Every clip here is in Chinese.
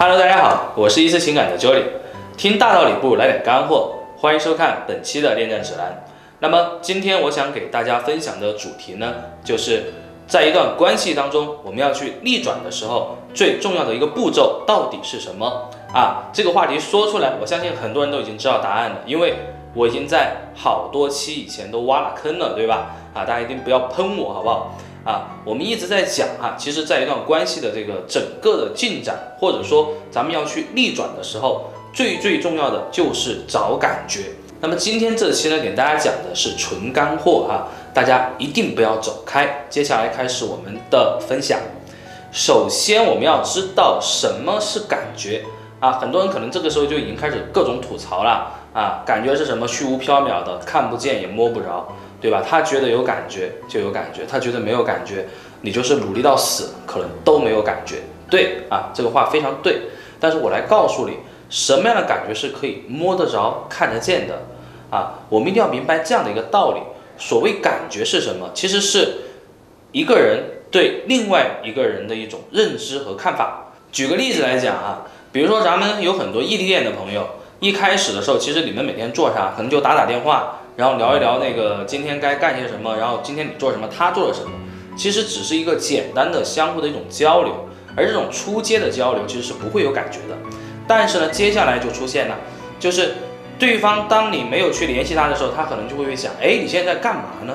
Hello，大家好，我是一次情感的 Jolly，听大道理不如来点干货，欢迎收看本期的恋战指南。那么今天我想给大家分享的主题呢，就是在一段关系当中，我们要去逆转的时候，最重要的一个步骤到底是什么啊？这个话题说出来，我相信很多人都已经知道答案了，因为我已经在好多期以前都挖了坑了，对吧？啊，大家一定不要喷我，好不好？啊，我们一直在讲哈，其实，在一段关系的这个整个的进展，或者说咱们要去逆转的时候，最最重要的就是找感觉。那么今天这期呢，给大家讲的是纯干货哈，大家一定不要走开。接下来开始我们的分享。首先，我们要知道什么是感觉啊？很多人可能这个时候就已经开始各种吐槽了啊，感觉是什么虚无缥缈的，看不见也摸不着。对吧？他觉得有感觉就有感觉，他觉得没有感觉，你就是努力到死，可能都没有感觉。对啊，这个话非常对。但是我来告诉你，什么样的感觉是可以摸得着、看得见的啊？我们一定要明白这样的一个道理。所谓感觉是什么？其实是一个人对另外一个人的一种认知和看法。举个例子来讲啊，比如说咱们有很多异地恋的朋友，一开始的时候，其实你们每天做啥，可能就打打电话。然后聊一聊那个今天该干些什么，然后今天你做什么，他做了什么，其实只是一个简单的相互的一种交流，而这种出街的交流其实是不会有感觉的。但是呢，接下来就出现了，就是对方当你没有去联系他的时候，他可能就会想，哎，你现在在干嘛呢？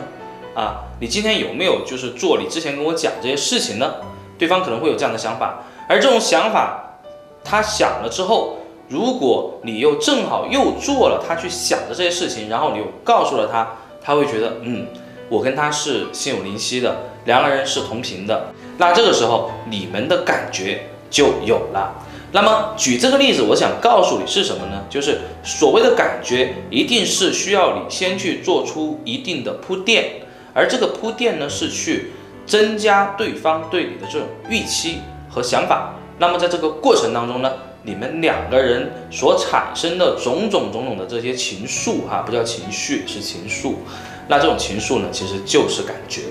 啊，你今天有没有就是做你之前跟我讲这些事情呢？对方可能会有这样的想法，而这种想法，他想了之后。如果你又正好又做了他去想的这些事情，然后你又告诉了他，他会觉得，嗯，我跟他是心有灵犀的，两个人是同频的，那这个时候你们的感觉就有了。那么举这个例子，我想告诉你是什么呢？就是所谓的感觉，一定是需要你先去做出一定的铺垫，而这个铺垫呢，是去增加对方对你的这种预期和想法。那么在这个过程当中呢？你们两个人所产生的种种种种的这些情愫，哈，不叫情绪，是情愫。那这种情愫呢，其实就是感觉。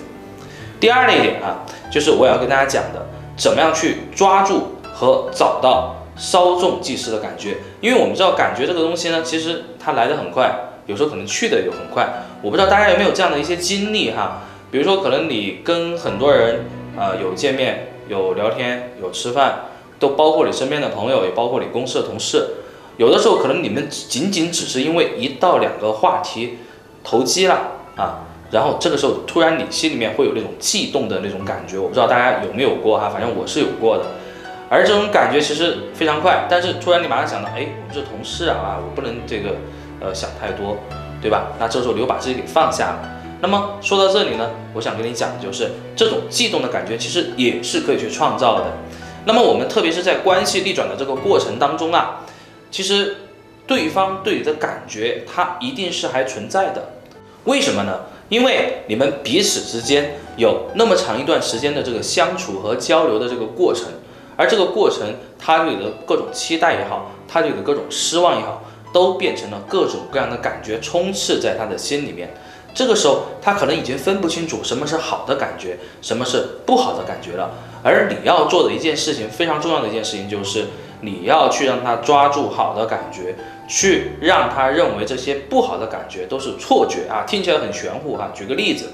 第二类点啊，就是我要跟大家讲的，怎么样去抓住和找到稍纵即逝的感觉。因为我们知道，感觉这个东西呢，其实它来的很快，有时候可能去的也很快。我不知道大家有没有这样的一些经历哈，比如说可能你跟很多人呃有见面、有聊天、有吃饭。都包括你身边的朋友，也包括你公司的同事。有的时候可能你们仅仅只是因为一到两个话题投机了啊，然后这个时候突然你心里面会有那种悸动的那种感觉，我不知道大家有没有过哈，反正我是有过的。而这种感觉其实非常快，但是突然你马上想到，哎，我们是同事啊，我不能这个呃想太多，对吧？那这时候你又把自己给放下了。那么说到这里呢，我想跟你讲的就是这种悸动的感觉，其实也是可以去创造的。那么我们特别是在关系逆转的这个过程当中啊，其实对方对你的感觉，它一定是还存在的。为什么呢？因为你们彼此之间有那么长一段时间的这个相处和交流的这个过程，而这个过程，他对你的各种期待也好，他对你的各种失望也好，都变成了各种各样的感觉充斥在他的心里面。这个时候，他可能已经分不清楚什么是好的感觉，什么是不好的感觉了。而你要做的一件事情，非常重要的一件事情，就是你要去让他抓住好的感觉，去让他认为这些不好的感觉都是错觉啊，听起来很玄乎哈。举个例子，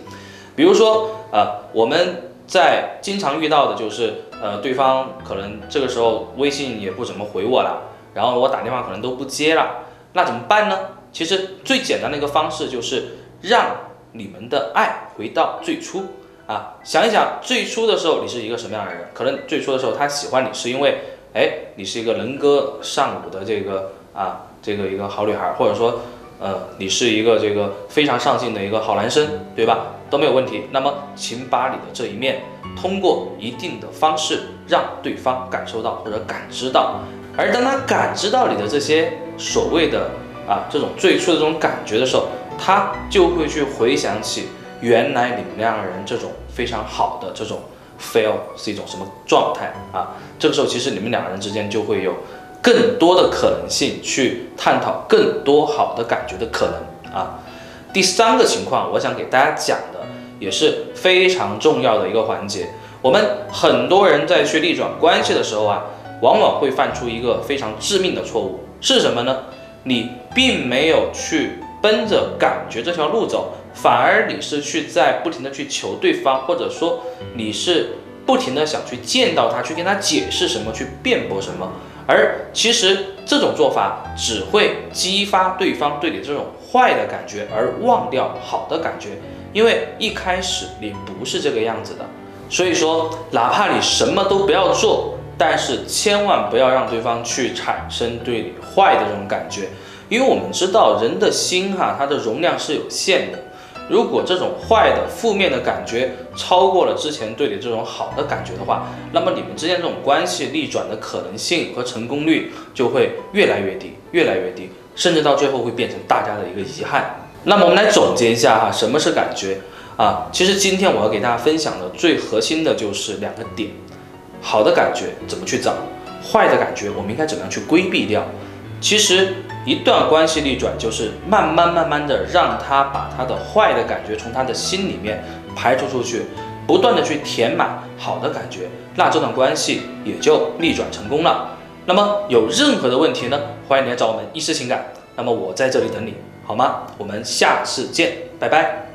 比如说，呃，我们在经常遇到的就是，呃，对方可能这个时候微信也不怎么回我了，然后我打电话可能都不接了，那怎么办呢？其实最简单的一个方式就是让你们的爱回到最初。啊，想一想最初的时候你是一个什么样的人？可能最初的时候他喜欢你是因为，哎，你是一个能歌善舞的这个啊，这个一个好女孩，或者说，呃，你是一个这个非常上进的一个好男生，对吧？都没有问题。那么，请把你的这一面通过一定的方式让对方感受到或者感知到，而当他感知到你的这些所谓的啊这种最初的这种感觉的时候，他就会去回想起。原来你们两个人这种非常好的这种 feel 是一种什么状态啊？这个时候其实你们两个人之间就会有更多的可能性去探讨更多好的感觉的可能啊。第三个情况，我想给大家讲的也是非常重要的一个环节。我们很多人在去逆转关系的时候啊，往往会犯出一个非常致命的错误，是什么呢？你并没有去奔着感觉这条路走，反而你是去在不停的去求对方，或者说你是不停的想去见到他，去跟他解释什么，去辩驳什么。而其实这种做法只会激发对方对你这种坏的感觉，而忘掉好的感觉。因为一开始你不是这个样子的，所以说哪怕你什么都不要做。但是千万不要让对方去产生对你坏的这种感觉，因为我们知道人的心哈，它的容量是有限的。如果这种坏的、负面的感觉超过了之前对你这种好的感觉的话，那么你们之间这种关系逆转的可能性和成功率就会越来越低，越来越低，甚至到最后会变成大家的一个遗憾。那么我们来总结一下哈，什么是感觉啊？其实今天我要给大家分享的最核心的就是两个点。好的感觉怎么去找？坏的感觉我们应该怎么样去规避掉？其实一段关系逆转就是慢慢慢慢的让他把他的坏的感觉从他的心里面排除出去，不断的去填满好的感觉，那这段关系也就逆转成功了。那么有任何的问题呢？欢迎来找我们一师情感，那么我在这里等你，好吗？我们下次见，拜拜。